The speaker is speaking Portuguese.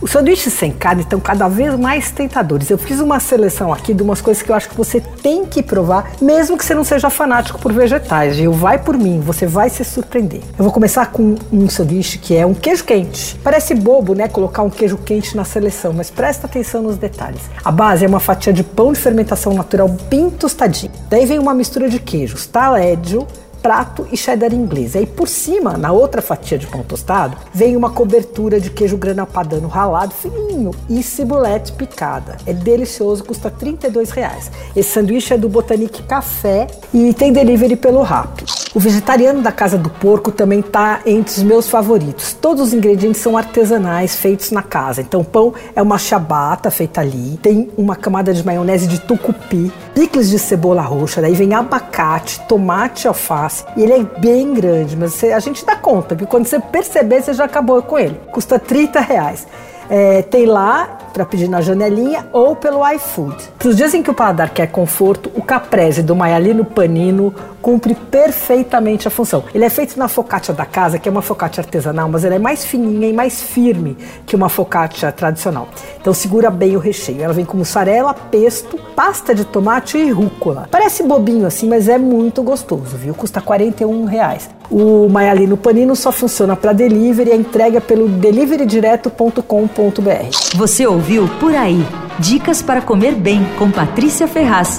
Os sanduíches sem carne estão cada vez mais tentadores. Eu fiz uma seleção aqui de umas coisas que eu acho que você tem que provar, mesmo que você não seja fanático por vegetais. Eu vai por mim, você vai se surpreender. Eu vou começar com um sanduíche que é um queijo quente. Parece bobo, né, colocar um queijo quente na seleção, mas presta atenção nos detalhes. A base é uma fatia de pão de fermentação natural bem tostadinho. Daí vem uma mistura de queijos, talédio, prato e cheddar inglês. Aí por cima, na outra fatia de pão tostado, vem uma cobertura de queijo grana padano ralado fininho e cibulete picada. É delicioso, custa 32 reais. Esse sanduíche é do Botanique Café e tem delivery pelo Rap. O vegetariano da Casa do Porco também está entre os meus favoritos. Todos os ingredientes são artesanais, feitos na casa. Então, o pão é uma chabata feita ali, tem uma camada de maionese de tucupi, picles de cebola roxa, daí vem abacate, tomate, alface. E ele é bem grande, mas você, a gente dá conta que quando você perceber, você já acabou com ele. Custa 30 reais. É, tem lá para pedir na janelinha ou pelo iFood. Para os dias em que o paladar quer conforto, caprese do Maialino Panino cumpre perfeitamente a função. Ele é feito na focaccia da casa, que é uma focaccia artesanal, mas ela é mais fininha e mais firme que uma focaccia tradicional. Então segura bem o recheio. Ela vem com mussarela, pesto, pasta de tomate e rúcula. Parece bobinho assim, mas é muito gostoso, viu? Custa 41 reais. O Maialino Panino só funciona para delivery e é entrega pelo deliverydireto.com.br. Você ouviu Por Aí. Dicas para comer bem com Patrícia Ferraz.